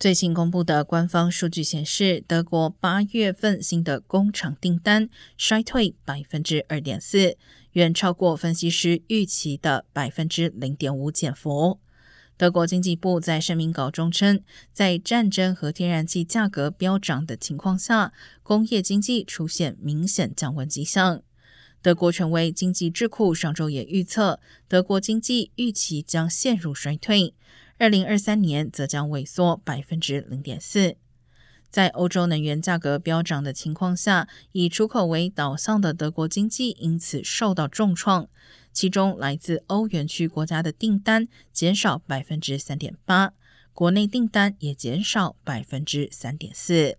最新公布的官方数据显示，德国八月份新的工厂订单衰退百分之二点四，远超过分析师预期的百分之零点五减幅。德国经济部在声明稿中称，在战争和天然气价格飙涨的情况下，工业经济出现明显降温迹象。德国权威经济智库上周也预测，德国经济预期将陷入衰退。二零二三年则将萎缩百分之零点四。在欧洲能源价格飙涨的情况下，以出口为导向的德国经济因此受到重创。其中，来自欧元区国家的订单减少百分之三点八，国内订单也减少百分之三点四。